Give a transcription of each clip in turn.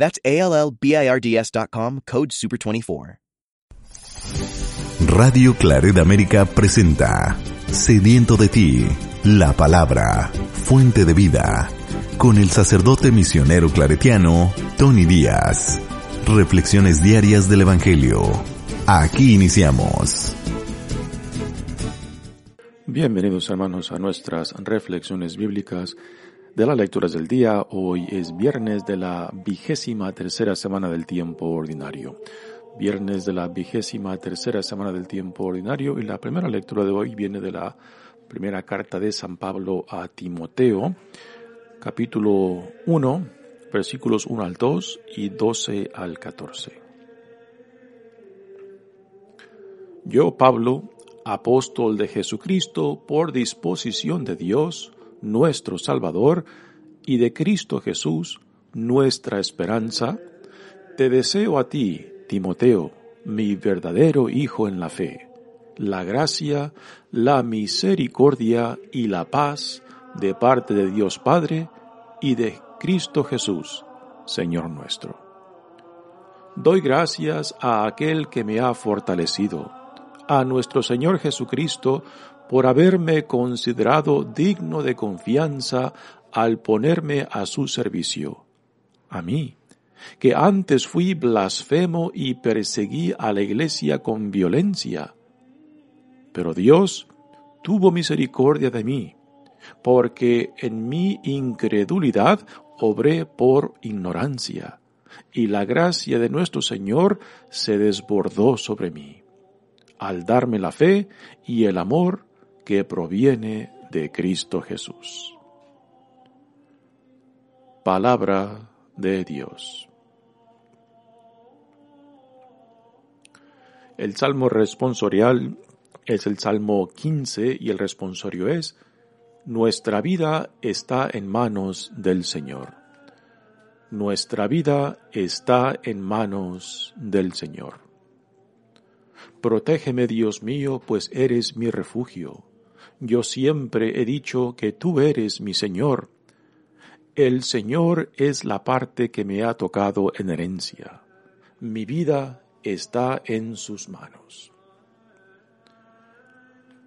That's ALLBIRDS.com, code SUPER24. Radio Claret América presenta Sediento de ti, la palabra, fuente de vida, con el sacerdote misionero claretiano Tony Díaz. Reflexiones diarias del Evangelio. Aquí iniciamos. Bienvenidos hermanos a nuestras reflexiones bíblicas de las lecturas del día. Hoy es viernes de la vigésima tercera semana del tiempo ordinario. Viernes de la vigésima tercera semana del tiempo ordinario y la primera lectura de hoy viene de la primera carta de San Pablo a Timoteo, capítulo 1, versículos 1 al 2 y 12 al 14. Yo, Pablo, apóstol de Jesucristo, por disposición de Dios, nuestro Salvador, y de Cristo Jesús, nuestra esperanza, te deseo a ti, Timoteo, mi verdadero Hijo en la fe, la gracia, la misericordia y la paz de parte de Dios Padre y de Cristo Jesús, Señor nuestro. Doy gracias a aquel que me ha fortalecido, a nuestro Señor Jesucristo, por haberme considerado digno de confianza al ponerme a su servicio. A mí, que antes fui blasfemo y perseguí a la iglesia con violencia. Pero Dios tuvo misericordia de mí, porque en mi incredulidad obré por ignorancia, y la gracia de nuestro Señor se desbordó sobre mí, al darme la fe y el amor que proviene de Cristo Jesús. Palabra de Dios. El salmo responsorial es el salmo 15 y el responsorio es, Nuestra vida está en manos del Señor. Nuestra vida está en manos del Señor. Protégeme, Dios mío, pues eres mi refugio. Yo siempre he dicho que tú eres mi Señor. El Señor es la parte que me ha tocado en herencia. Mi vida está en sus manos.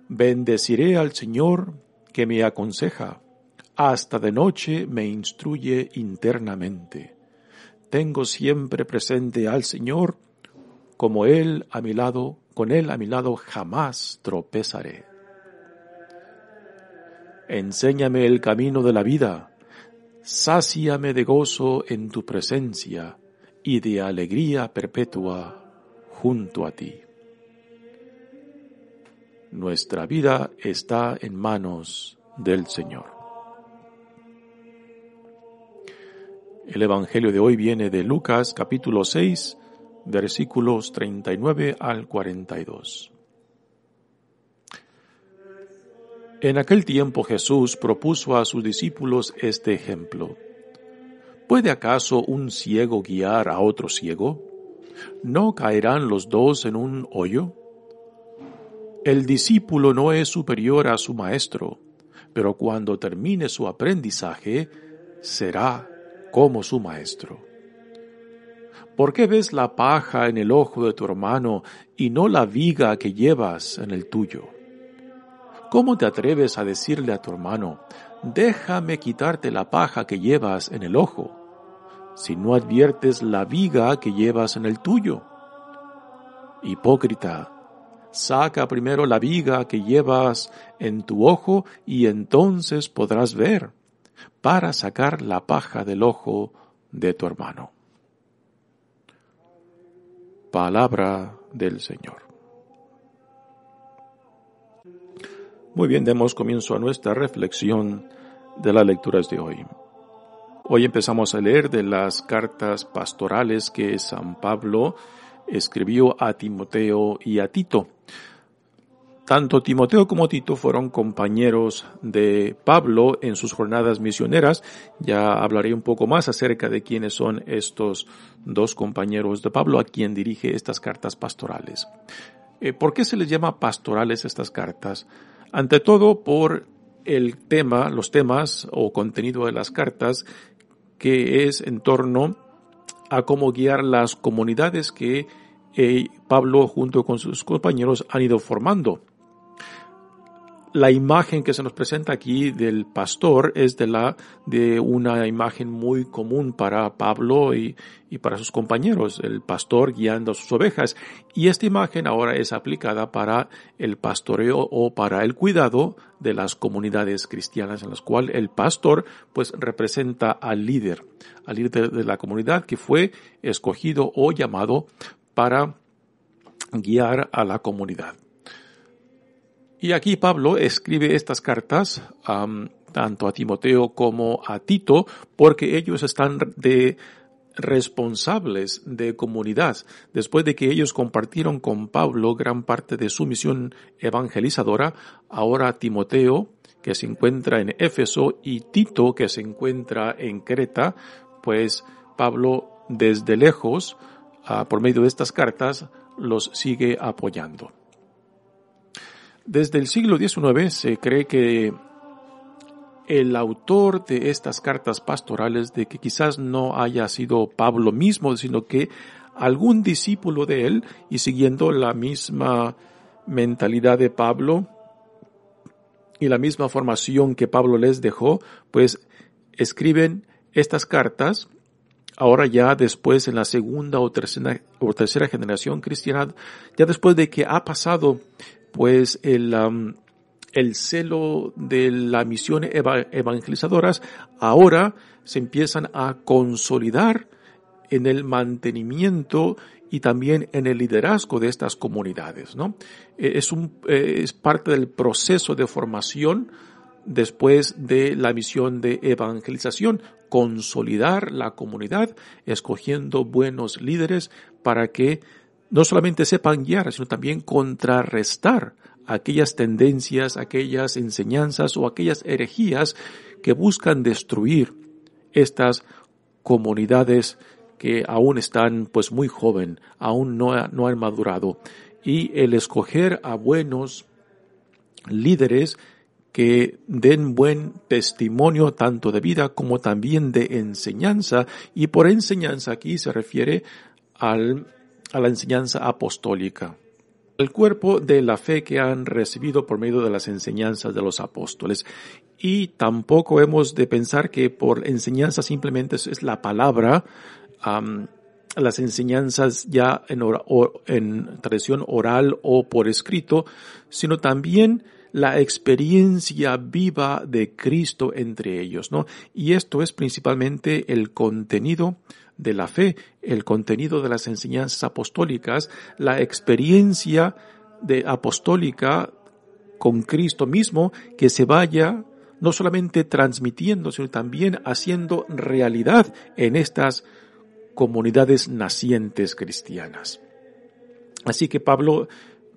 Bendeciré al Señor que me aconseja. Hasta de noche me instruye internamente. Tengo siempre presente al Señor, como Él a mi lado, con Él a mi lado jamás tropezaré. Enséñame el camino de la vida, sáciame de gozo en tu presencia y de alegría perpetua junto a ti. Nuestra vida está en manos del Señor. El Evangelio de hoy viene de Lucas capítulo 6, versículos 39 al 42. En aquel tiempo Jesús propuso a sus discípulos este ejemplo. ¿Puede acaso un ciego guiar a otro ciego? ¿No caerán los dos en un hoyo? El discípulo no es superior a su maestro, pero cuando termine su aprendizaje, será como su maestro. ¿Por qué ves la paja en el ojo de tu hermano y no la viga que llevas en el tuyo? ¿Cómo te atreves a decirle a tu hermano, déjame quitarte la paja que llevas en el ojo, si no adviertes la viga que llevas en el tuyo? Hipócrita, saca primero la viga que llevas en tu ojo y entonces podrás ver, para sacar la paja del ojo de tu hermano. Palabra del Señor. Muy bien, demos comienzo a nuestra reflexión de las lecturas de hoy. Hoy empezamos a leer de las cartas pastorales que San Pablo escribió a Timoteo y a Tito. Tanto Timoteo como Tito fueron compañeros de Pablo en sus jornadas misioneras. Ya hablaré un poco más acerca de quiénes son estos dos compañeros de Pablo a quien dirige estas cartas pastorales. Eh, ¿Por qué se les llama pastorales estas cartas? Ante todo por el tema, los temas o contenido de las cartas que es en torno a cómo guiar las comunidades que eh, Pablo junto con sus compañeros han ido formando la imagen que se nos presenta aquí del pastor es de la de una imagen muy común para Pablo y, y, para sus compañeros, el pastor guiando a sus ovejas. Y esta imagen ahora es aplicada para el pastoreo o para el cuidado de las comunidades cristianas en las cuales el pastor pues representa al líder, al líder de la comunidad que fue escogido o llamado para guiar a la comunidad. Y aquí Pablo escribe estas cartas tanto a Timoteo como a Tito porque ellos están de responsables de comunidad. Después de que ellos compartieron con Pablo gran parte de su misión evangelizadora, ahora Timoteo, que se encuentra en Éfeso, y Tito, que se encuentra en Creta, pues Pablo desde lejos, ah, por medio de estas cartas, los sigue apoyando. Desde el siglo XIX se cree que el autor de estas cartas pastorales, de que quizás no haya sido Pablo mismo, sino que algún discípulo de él, y siguiendo la misma mentalidad de Pablo y la misma formación que Pablo les dejó, pues escriben estas cartas, ahora ya después en la segunda o tercera, o tercera generación cristiana, ya después de que ha pasado pues el, el celo de la misión evangelizadoras ahora se empiezan a consolidar en el mantenimiento y también en el liderazgo de estas comunidades, ¿no? E, es un, e, es parte del proceso de formación después de la misión de evangelización, consolidar la comunidad, escogiendo buenos líderes para que no solamente sepan guiar, sino también contrarrestar aquellas tendencias, aquellas enseñanzas o aquellas herejías que buscan destruir estas comunidades que aún están pues muy joven, aún no, no han madurado. Y el escoger a buenos líderes que den buen testimonio tanto de vida como también de enseñanza, y por enseñanza aquí se refiere al a la enseñanza apostólica, el cuerpo de la fe que han recibido por medio de las enseñanzas de los apóstoles. Y tampoco hemos de pensar que por enseñanza simplemente es la palabra, las enseñanzas ya en, en tradición oral o por escrito, sino también la experiencia viva de Cristo entre ellos, ¿no? Y esto es principalmente el contenido de la fe, el contenido de las enseñanzas apostólicas, la experiencia de apostólica con Cristo mismo que se vaya no solamente transmitiendo, sino también haciendo realidad en estas comunidades nacientes cristianas. Así que Pablo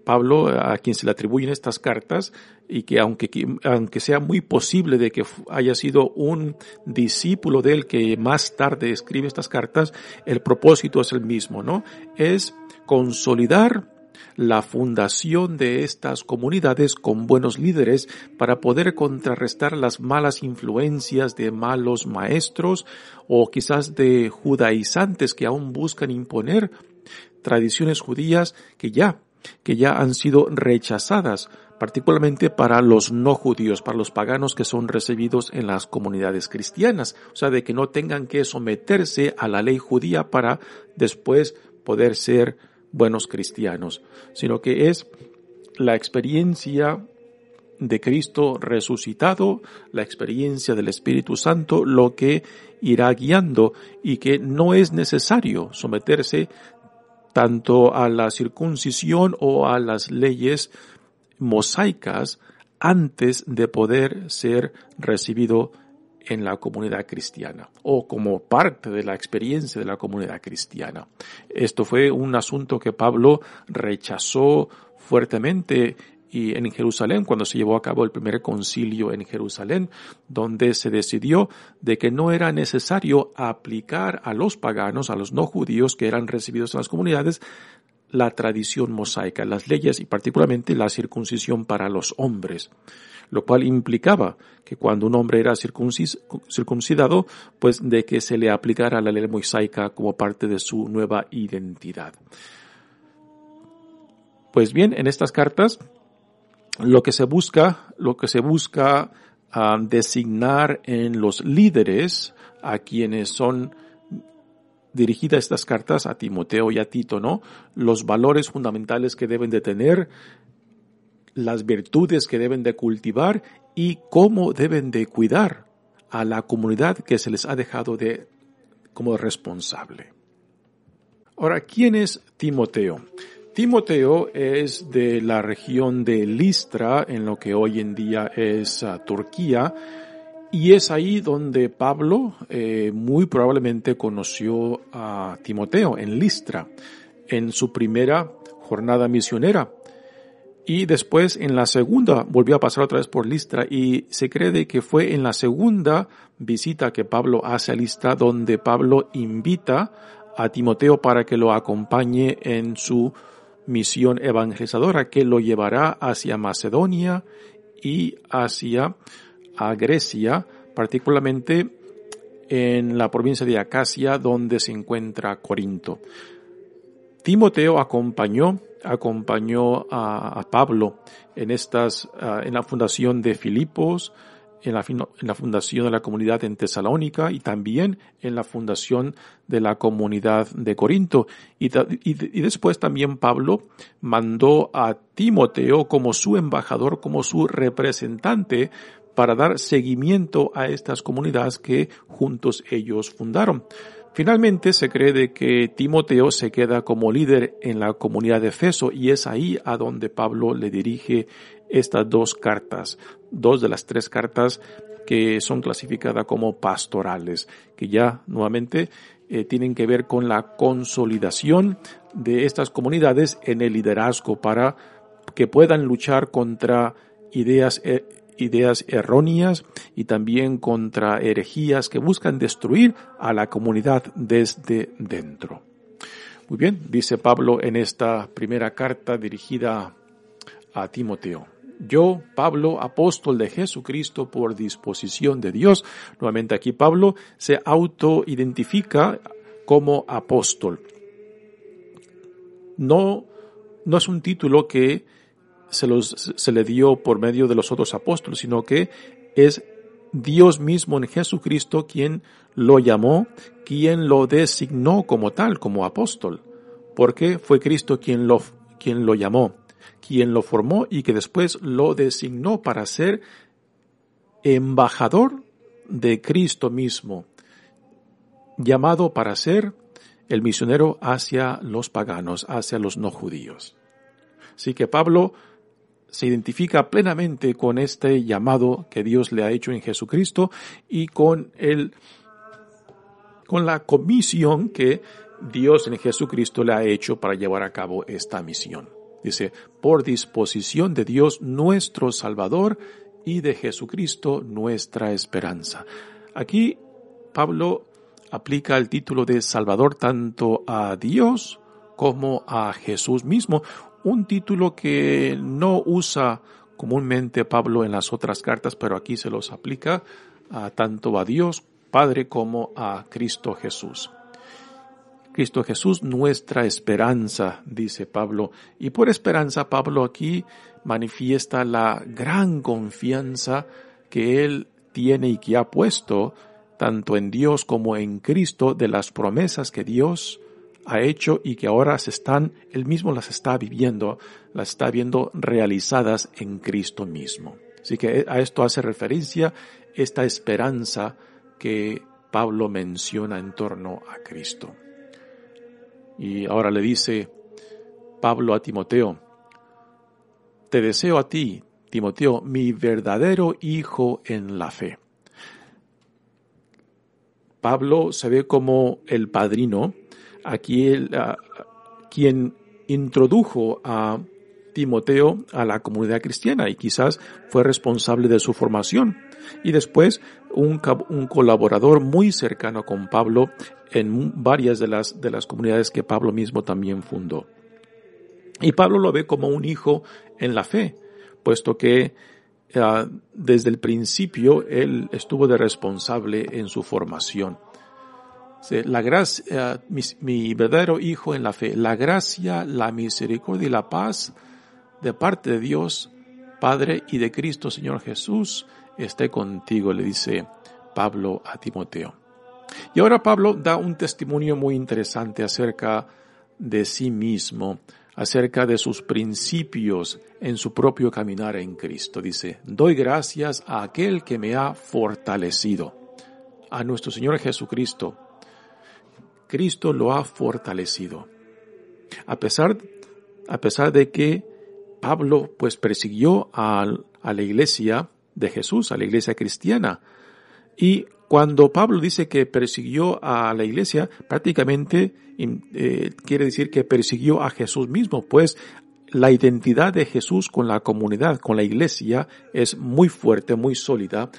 Pablo, a quien se le atribuyen estas cartas, y que aunque, aunque sea muy posible de que haya sido un discípulo de él que más tarde escribe estas cartas, el propósito es el mismo, ¿no? Es consolidar la fundación de estas comunidades con buenos líderes para poder contrarrestar las malas influencias de malos maestros o quizás de judaizantes que aún buscan imponer tradiciones judías que ya que ya han sido rechazadas, particularmente para los no judíos, para los paganos que son recibidos en las comunidades cristianas, o sea, de que no tengan que someterse a la ley judía para después poder ser buenos cristianos, sino que es la experiencia de Cristo resucitado, la experiencia del Espíritu Santo, lo que irá guiando y que no es necesario someterse tanto a la circuncisión o a las leyes mosaicas antes de poder ser recibido en la comunidad cristiana o como parte de la experiencia de la comunidad cristiana. Esto fue un asunto que Pablo rechazó fuertemente y en Jerusalén, cuando se llevó a cabo el primer concilio en Jerusalén, donde se decidió de que no era necesario aplicar a los paganos, a los no judíos que eran recibidos en las comunidades, la tradición mosaica, las leyes y particularmente la circuncisión para los hombres, lo cual implicaba que cuando un hombre era circuncidado, pues de que se le aplicara la ley mosaica como parte de su nueva identidad. Pues bien, en estas cartas lo que se busca, lo que se busca ah, designar en los líderes a quienes son dirigidas estas cartas a Timoteo y a Tito, ¿no? Los valores fundamentales que deben de tener, las virtudes que deben de cultivar y cómo deben de cuidar a la comunidad que se les ha dejado de como responsable. Ahora, ¿quién es Timoteo? Timoteo es de la región de Listra, en lo que hoy en día es uh, Turquía, y es ahí donde Pablo eh, muy probablemente conoció a Timoteo, en Listra, en su primera jornada misionera. Y después en la segunda volvió a pasar otra vez por Listra y se cree que fue en la segunda visita que Pablo hace a Listra donde Pablo invita a Timoteo para que lo acompañe en su misión evangelizadora que lo llevará hacia Macedonia y hacia a Grecia, particularmente en la provincia de Acacia, donde se encuentra Corinto. Timoteo acompañó, acompañó a, Pablo en estas, ah, en la fundación de Filipos, en la, fundación de la comunidad en Tesalónica y también en la fundación de la comunidad de Corinto. Y, y, después también Pablo mandó a Timoteo como su embajador, como su representante para dar seguimiento a estas comunidades que juntos ellos fundaron. Finalmente se cree de que Timoteo se queda como líder en la comunidad de Efeso y es ahí a donde Pablo le dirige estas dos cartas, dos de las tres cartas que son clasificadas como pastorales, que ya nuevamente eh, tienen que ver con la consolidación de estas comunidades en el liderazgo para que puedan luchar contra ideas eh, ideas erróneas y también contra herejías que buscan destruir a la comunidad desde dentro. Muy bien, dice Pablo en esta primera carta dirigida a Timoteo. Yo, Pablo, apóstol de Jesucristo por disposición de Dios. Nuevamente aquí Pablo se autoidentifica como apóstol. No, no es un título que se, los, se le dio por medio de los otros apóstoles, sino que es Dios mismo en Jesucristo quien lo llamó, quien lo designó como tal, como apóstol, porque fue Cristo quien lo, quien lo llamó, quien lo formó y que después lo designó para ser embajador de Cristo mismo, llamado para ser el misionero hacia los paganos, hacia los no judíos. Así que Pablo se identifica plenamente con este llamado que Dios le ha hecho en Jesucristo y con el, con la comisión que Dios en Jesucristo le ha hecho para llevar a cabo esta misión. Dice, por disposición de Dios nuestro Salvador y de Jesucristo nuestra esperanza. Aquí Pablo aplica el título de Salvador tanto a Dios como a Jesús mismo, un título que no usa comúnmente Pablo en las otras cartas, pero aquí se los aplica tanto a Dios Padre como a Cristo Jesús. Cristo Jesús, nuestra esperanza, dice Pablo. Y por esperanza, Pablo aquí manifiesta la gran confianza que él tiene y que ha puesto tanto en Dios como en Cristo de las promesas que Dios ha hecho y que ahora se están, él mismo las está viviendo, las está viendo realizadas en Cristo mismo. Así que a esto hace referencia esta esperanza que Pablo menciona en torno a Cristo. Y ahora le dice Pablo a Timoteo, te deseo a ti, Timoteo, mi verdadero hijo en la fe. Pablo se ve como el padrino, aquí el, quien introdujo a Timoteo a la comunidad cristiana y quizás fue responsable de su formación. Y después un, un, colaborador muy cercano con Pablo en varias de las, de las comunidades que Pablo mismo también fundó. Y Pablo lo ve como un hijo en la fe, puesto que uh, desde el principio él estuvo de responsable en su formación. La gracia, uh, mi, mi, verdadero hijo en la fe, la gracia, la misericordia y la paz de parte de Dios, Padre y de Cristo Señor Jesús, esté contigo, le dice Pablo a Timoteo. Y ahora Pablo da un testimonio muy interesante acerca de sí mismo, acerca de sus principios en su propio caminar en Cristo. Dice, doy gracias a aquel que me ha fortalecido, a nuestro Señor Jesucristo. Cristo lo ha fortalecido. A pesar, a pesar de que Pablo pues persiguió a, a la iglesia de Jesús, a la iglesia cristiana, y cuando Pablo dice que persiguió a la iglesia, prácticamente eh, quiere decir que persiguió a Jesús mismo, pues la identidad de Jesús con la comunidad, con la iglesia, es muy fuerte, muy sólida.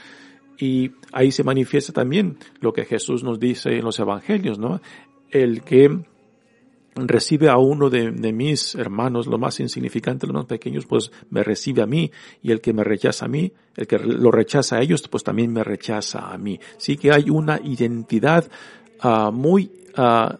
Y ahí se manifiesta también lo que Jesús nos dice en los evangelios, ¿no? El que recibe a uno de, mis hermanos, lo más insignificante, los más pequeños, pues me recibe a mí, y el que me rechaza a mí, el que lo rechaza a ellos, pues también me rechaza a mí. Sí que hay una identidad uh, muy uh,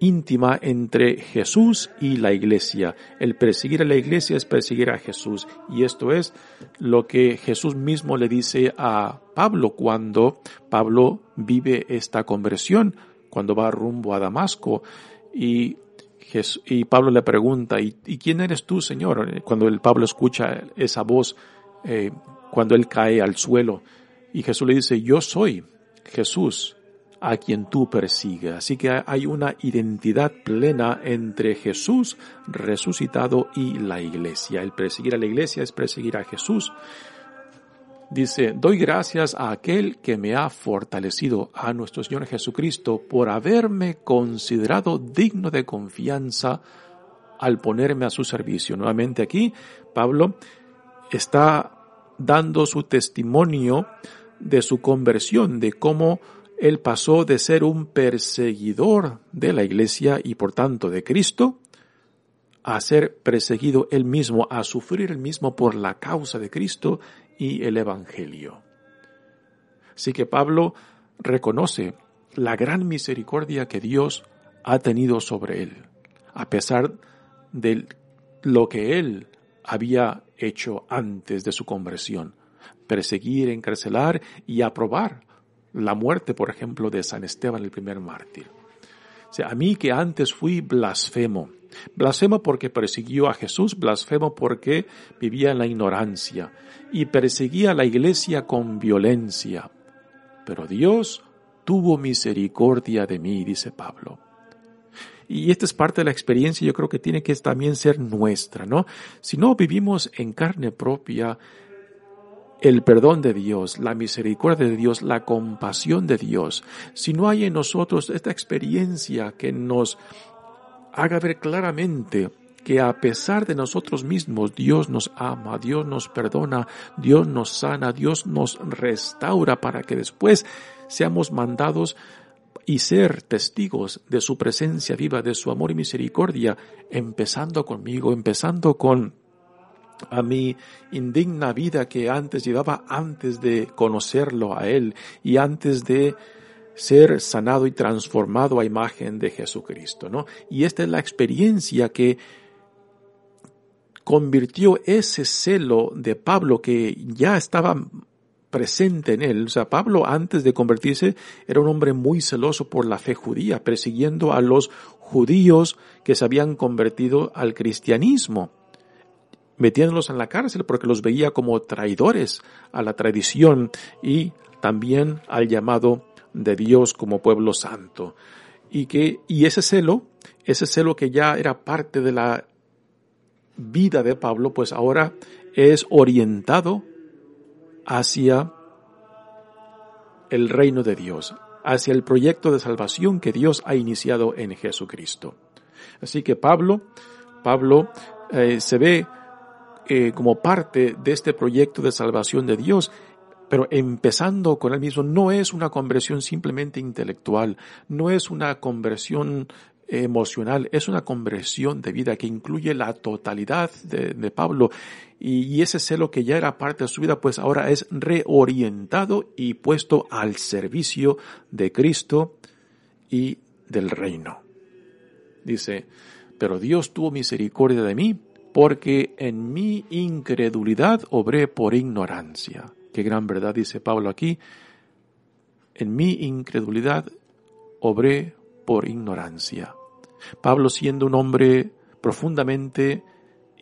íntima entre Jesús y la iglesia. El perseguir a la iglesia es perseguir a Jesús. Y esto es lo que Jesús mismo le dice a Pablo cuando Pablo vive esta conversión, cuando va rumbo a Damasco. Y, y Pablo le pregunta, ¿y, quién eres tú, Señor? Cuando el Pablo escucha esa voz, eh, cuando él cae al suelo, y Jesús le dice, yo soy Jesús a quien tú persigues. Así que hay una identidad plena entre Jesús resucitado y la iglesia. El perseguir a la iglesia es perseguir a Jesús. Dice, doy gracias a aquel que me ha fortalecido, a nuestro Señor Jesucristo, por haberme considerado digno de confianza al ponerme a su servicio. Nuevamente aquí, Pablo está dando su testimonio de su conversión, de cómo él pasó de ser un perseguidor de la iglesia y por tanto de Cristo, a ser perseguido él mismo, a sufrir él mismo por la causa de Cristo y el Evangelio. Así que Pablo reconoce la gran misericordia que Dios ha tenido sobre él, a pesar de lo que él había hecho antes de su conversión, perseguir, encarcelar y aprobar la muerte, por ejemplo, de San Esteban, el primer mártir. Sea, a mí que antes fui blasfemo, Blasfemo porque persiguió a Jesús, blasfemo porque vivía en la ignorancia y perseguía a la iglesia con violencia. Pero Dios tuvo misericordia de mí, dice Pablo. Y esta es parte de la experiencia, yo creo que tiene que también ser nuestra, ¿no? Si no vivimos en carne propia el perdón de Dios, la misericordia de Dios, la compasión de Dios, si no hay en nosotros esta experiencia que nos haga ver claramente que a pesar de nosotros mismos, Dios nos ama, Dios nos perdona, Dios nos sana, Dios nos restaura para que después seamos mandados y ser testigos de su presencia viva, de su amor y misericordia, empezando conmigo, empezando con a mi indigna vida que antes llevaba antes de conocerlo a Él y antes de ser sanado y transformado a imagen de Jesucristo, ¿no? Y esta es la experiencia que convirtió ese celo de Pablo que ya estaba presente en él. O sea, Pablo antes de convertirse era un hombre muy celoso por la fe judía, persiguiendo a los judíos que se habían convertido al cristianismo, metiéndolos en la cárcel porque los veía como traidores a la tradición y también al llamado de Dios como pueblo santo. Y que, y ese celo, ese celo que ya era parte de la vida de Pablo, pues ahora es orientado hacia el reino de Dios, hacia el proyecto de salvación que Dios ha iniciado en Jesucristo. Así que Pablo, Pablo eh, se ve eh, como parte de este proyecto de salvación de Dios, pero empezando con él mismo, no es una conversión simplemente intelectual, no es una conversión emocional, es una conversión de vida que incluye la totalidad de, Pablo y, y, ese celo que ya era parte de su vida, pues ahora es reorientado y puesto al servicio de Cristo y del reino. Dice, pero Dios tuvo misericordia de mí porque en mi incredulidad obré por ignorancia. Qué gran verdad dice Pablo aquí. En mi incredulidad obré por ignorancia. Pablo siendo un hombre profundamente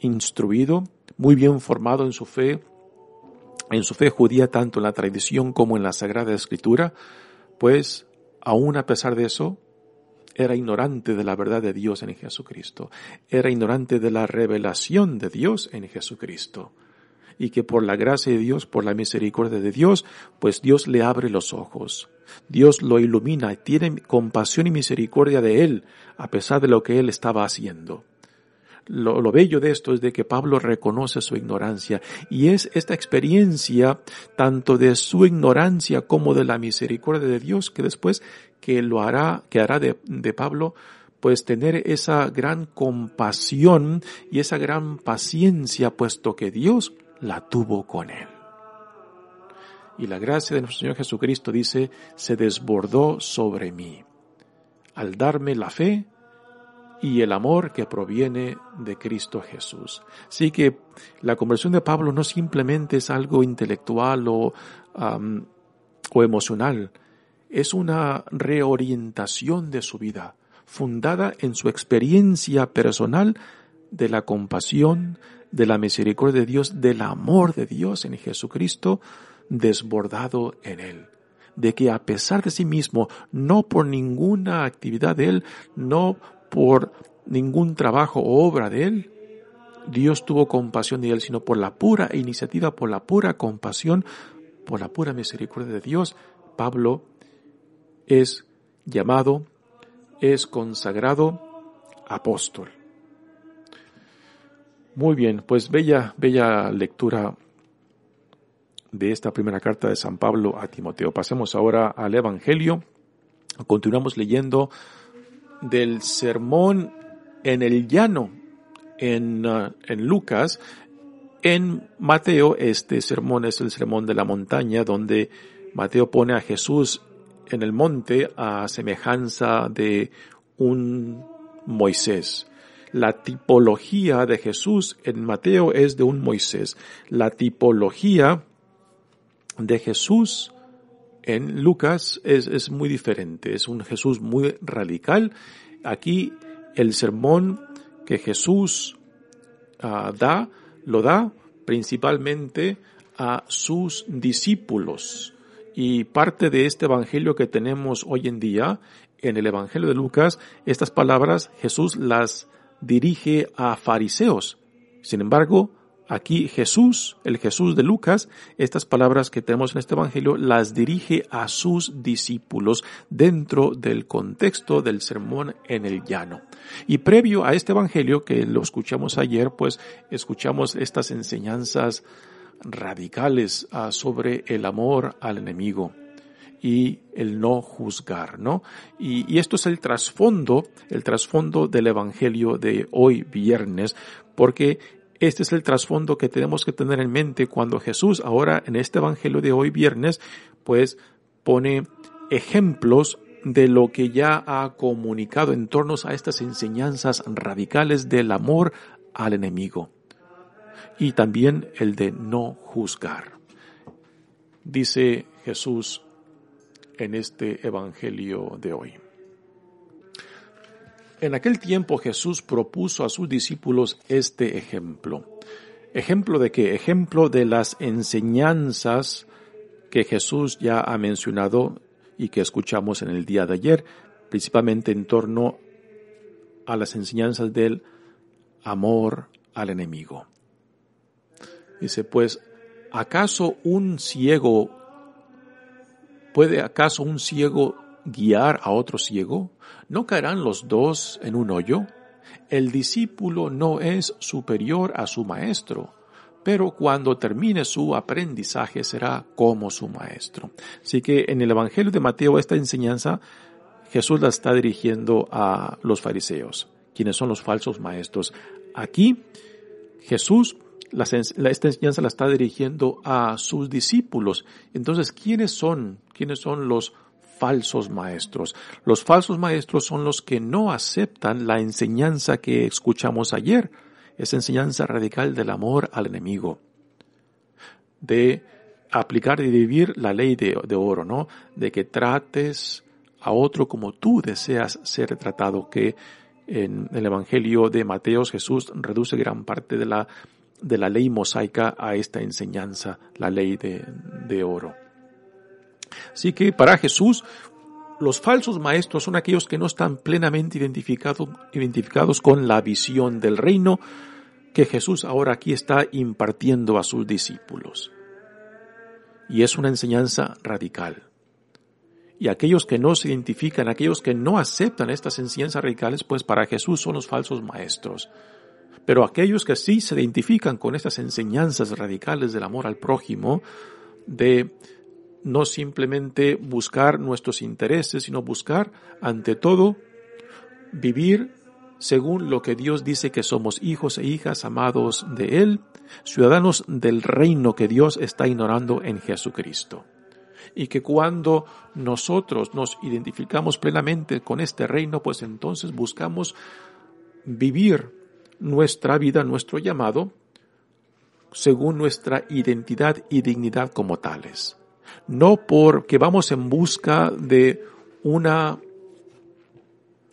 instruido, muy bien formado en su fe, en su fe judía tanto en la tradición como en la Sagrada Escritura, pues aún a pesar de eso, era ignorante de la verdad de Dios en Jesucristo, era ignorante de la revelación de Dios en Jesucristo. Y que por la gracia de Dios, por la misericordia de Dios, pues Dios le abre los ojos. Dios lo ilumina, tiene compasión y misericordia de él, a pesar de lo que él estaba haciendo. Lo, lo, bello de esto es de que Pablo reconoce su ignorancia y es esta experiencia tanto de su ignorancia como de la misericordia de Dios que después que lo hará, que hará de, de Pablo pues tener esa gran compasión y esa gran paciencia puesto que Dios la tuvo con él. Y la gracia de nuestro Señor Jesucristo dice, se desbordó sobre mí al darme la fe y el amor que proviene de Cristo Jesús. Así que la conversión de Pablo no simplemente es algo intelectual o, o emocional, es una reorientación de su vida, fundada en su experiencia personal de la compasión, de la misericordia de Dios, del amor de Dios en Jesucristo, desbordado en él. De que a pesar de sí mismo, no por ninguna actividad de él, no por ningún trabajo o obra de él, Dios tuvo compasión de él, sino por la pura iniciativa, por la pura compasión, por la pura misericordia de Dios, Pablo es llamado, es consagrado apóstol. Muy bien, pues bella, bella lectura de esta primera carta de San Pablo a Timoteo. Pasemos ahora al Evangelio. Continuamos leyendo del sermón en el llano en, uh, en Lucas. En Mateo, este sermón es el sermón de la montaña, donde Mateo pone a Jesús en el monte a semejanza de un Moisés. La tipología de Jesús en Mateo es de un Moisés. La tipología de Jesús en Lucas es, es muy diferente, es un Jesús muy radical. Aquí el sermón que Jesús uh, da, lo da principalmente a sus discípulos. Y parte de este evangelio que tenemos hoy en día, en el evangelio de Lucas, estas palabras Jesús las dirige a fariseos. Sin embargo, Aquí Jesús, el Jesús de Lucas, estas palabras que tenemos en este Evangelio, las dirige a sus discípulos dentro del contexto del sermón en el llano. Y previo a este Evangelio, que lo escuchamos ayer, pues escuchamos estas enseñanzas radicales ah, sobre el amor al enemigo y el no juzgar, ¿no? Y, y, esto es el trasfondo, el trasfondo del Evangelio de hoy viernes, porque este es el trasfondo que tenemos que tener en mente cuando Jesús ahora en este Evangelio de hoy viernes pues pone ejemplos de lo que ya ha comunicado en torno a estas enseñanzas radicales del amor al enemigo y también el de no juzgar. Dice Jesús en este Evangelio de hoy. En aquel tiempo Jesús propuso a sus discípulos este ejemplo. ¿Ejemplo de qué? Ejemplo de las enseñanzas que Jesús ya ha mencionado y que escuchamos en el día de ayer, principalmente en torno a las enseñanzas del amor al enemigo. Dice, pues, ¿acaso un ciego, puede acaso un ciego guiar a otro ciego? ¿No caerán los dos en un hoyo? El discípulo no es superior a su maestro, pero cuando termine su aprendizaje será como su maestro. Así que en el Evangelio de Mateo esta enseñanza Jesús la está dirigiendo a los fariseos, quienes son los falsos maestros. Aquí Jesús esta enseñanza la está dirigiendo a sus discípulos. Entonces, ¿quiénes son? ¿Quiénes son los falsos maestros? Los falsos maestros son los que no aceptan la enseñanza que escuchamos ayer, esa enseñanza radical del amor al enemigo, de aplicar y vivir la ley de, de oro, ¿no? De que trates a otro como tú deseas ser tratado, que en el Evangelio de Mateo Jesús reduce gran parte de la, de la ley mosaica a esta enseñanza, la ley de, de oro. Así que para Jesús, los falsos maestros son aquellos que no están plenamente identificados, identificados con la visión del reino que Jesús ahora aquí está impartiendo a sus discípulos. Y es una enseñanza radical. Y aquellos que no se identifican, aquellos que no aceptan estas enseñanzas radicales, pues para Jesús son los falsos maestros. Pero aquellos que sí se identifican con estas enseñanzas radicales del amor al prójimo, de no simplemente buscar nuestros intereses, sino buscar, ante todo, vivir según lo que Dios dice que somos hijos e hijas amados de Él, ciudadanos del reino que Dios está ignorando en Jesucristo. Y que cuando nosotros nos identificamos plenamente con este reino, pues entonces buscamos vivir nuestra vida, nuestro llamado, según nuestra identidad y dignidad como tales. No porque vamos en busca de una,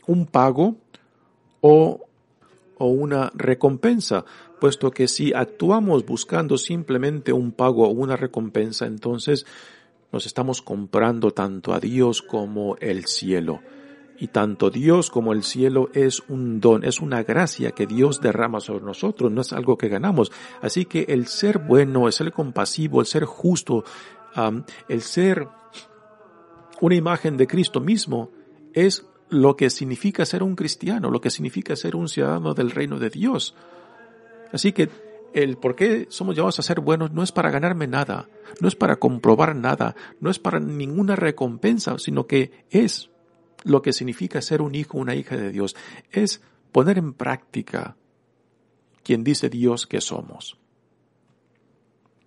un pago o, o una recompensa, puesto que si actuamos buscando simplemente un pago o una recompensa, entonces nos estamos comprando tanto a Dios como el cielo. Y tanto Dios como el cielo es un don, es una gracia que Dios derrama sobre nosotros, no es algo que ganamos. Así que el ser bueno, el ser compasivo, el ser justo, el ser una imagen de Cristo mismo, es lo que significa ser un cristiano, lo que significa ser un ciudadano del reino de Dios. Así que el por qué somos llamados a ser buenos no es para ganarme nada, no es para comprobar nada, no es para ninguna recompensa, sino que es lo que significa ser un hijo, una hija de Dios. Es poner en práctica quien dice Dios que somos.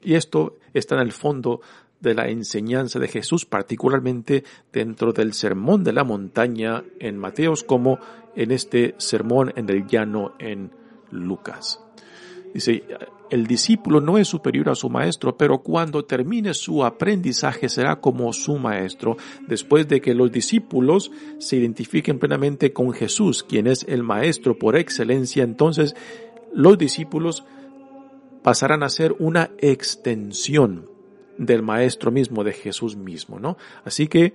Y esto está en el fondo de la enseñanza de Jesús, particularmente dentro del sermón de la montaña en Mateos, como en este sermón en el llano en Lucas. Dice, el discípulo no es superior a su maestro, pero cuando termine su aprendizaje será como su maestro, después de que los discípulos se identifiquen plenamente con Jesús, quien es el maestro por excelencia, entonces los discípulos pasarán a ser una extensión del maestro mismo, de Jesús mismo, ¿no? Así que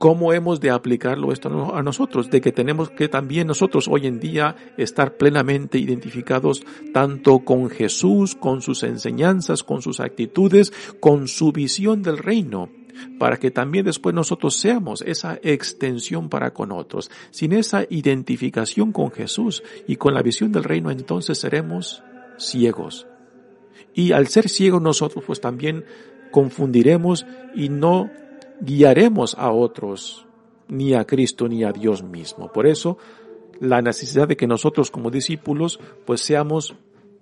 ¿Cómo hemos de aplicarlo esto a nosotros? De que tenemos que también nosotros hoy en día estar plenamente identificados tanto con Jesús, con sus enseñanzas, con sus actitudes, con su visión del reino, para que también después nosotros seamos esa extensión para con otros. Sin esa identificación con Jesús y con la visión del reino, entonces seremos ciegos. Y al ser ciegos nosotros pues también confundiremos y no guiaremos a otros, ni a Cristo ni a Dios mismo. Por eso, la necesidad de que nosotros como discípulos, pues seamos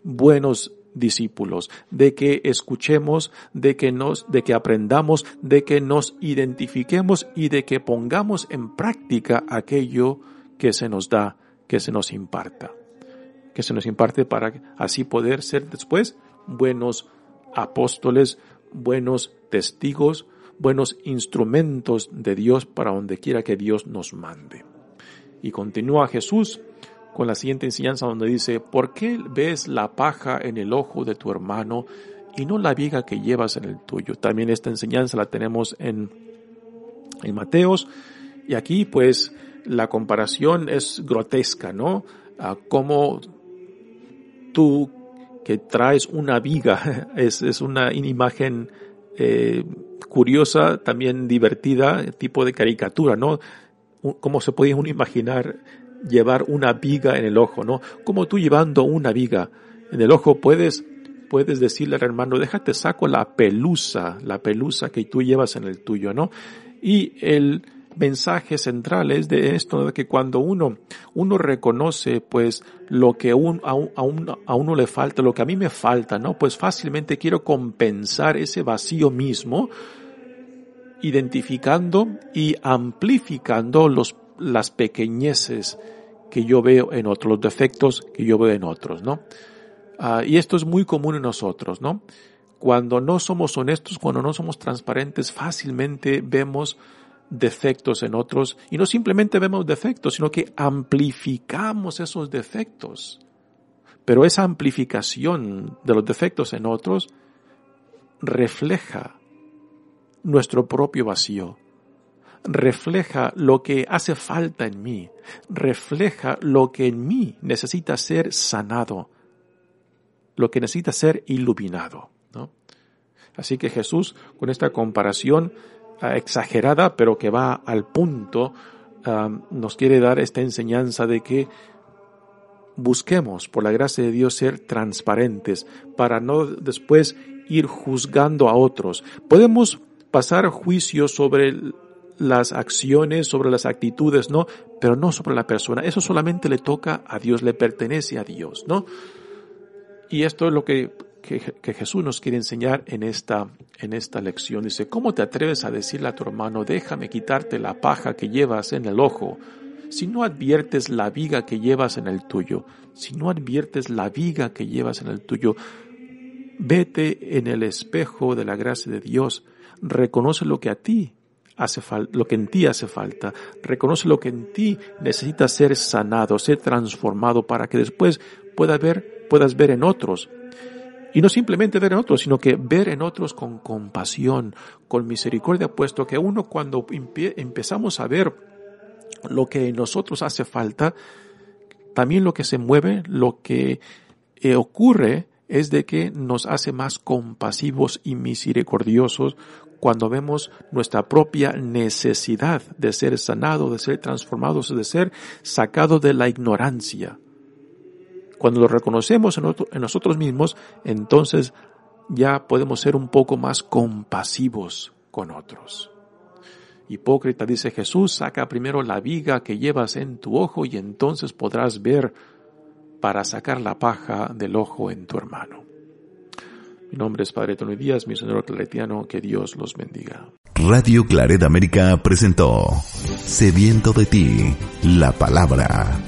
buenos discípulos, de que escuchemos, de que nos, de que aprendamos, de que nos identifiquemos y de que pongamos en práctica aquello que se nos da, que se nos imparta, que se nos imparte para así poder ser después buenos apóstoles, buenos testigos, buenos instrumentos de Dios para donde quiera que Dios nos mande. Y continúa Jesús con la siguiente enseñanza donde dice, ¿por qué ves la paja en el ojo de tu hermano y no la viga que llevas en el tuyo? También esta enseñanza la tenemos en, en Mateos y aquí pues la comparación es grotesca, ¿no? A cómo tú que traes una viga, es, es una imagen eh, curiosa, también divertida, tipo de caricatura, ¿no? ¿Cómo se podía uno imaginar llevar una viga en el ojo, ¿no? Como tú llevando una viga en el ojo puedes, puedes decirle al hermano, déjate saco la pelusa, la pelusa que tú llevas en el tuyo, ¿no? Y el mensaje central es de esto, de que cuando uno, uno reconoce pues lo que un, a, uno, a uno le falta, lo que a mí me falta, ¿no? Pues fácilmente quiero compensar ese vacío mismo, identificando y amplificando los, las pequeñeces que yo veo en otros, los defectos que yo veo en otros, ¿no? Ah, y esto es muy común en nosotros, ¿no? Cuando no somos honestos, cuando no somos transparentes, fácilmente vemos defectos en otros y no simplemente vemos defectos, sino que amplificamos esos defectos. Pero esa amplificación de los defectos en otros refleja nuestro propio vacío, refleja lo que hace falta en mí, refleja lo que en mí necesita ser sanado, lo que necesita ser iluminado. ¿no? Así que Jesús, con esta comparación exagerada, pero que va al punto, ah, nos quiere dar esta enseñanza de que busquemos, por la gracia de Dios, ser transparentes para no después ir juzgando a otros. Podemos pasar juicio sobre las acciones, sobre las actitudes, ¿no? Pero no sobre la persona. Eso solamente le toca a Dios, le pertenece a Dios, ¿no? Y esto es lo que, que, Jesús nos quiere enseñar en esta, en esta lección. Dice, ¿cómo te atreves a decirle a tu hermano, déjame quitarte la paja que llevas en el ojo? Si no adviertes la viga que llevas en el tuyo, si no adviertes la viga que llevas en el tuyo, vete en el espejo de la gracia de Dios, reconoce lo que a ti hace falta, lo que en ti hace falta, reconoce lo que en ti necesita ser sanado, ser transformado para que después pueda ver puedas ver en otros. Y no simplemente ver en otros, sino que ver en otros con compasión, con misericordia, puesto que uno cuando empezamos a ver lo que en nosotros hace falta, también lo que se mueve, lo que eh, ocurre es de que nos hace más compasivos y misericordiosos cuando vemos nuestra propia necesidad de ser sanado, de ser transformados, de ser sacado de la ignorancia. Cuando lo reconocemos en, nosotros mismos, entonces ya podemos ser un poco más compasivos con otros. Hipócrita, dice Jesús, saca primero la viga que llevas en tu ojo y entonces podrás ver para sacar la paja del ojo en tu hermano. Mi nombre es Padre Tony Díaz, mi señor claretiano, que Dios los bendiga. Radio Claret América presentó Sediento de ti, la palabra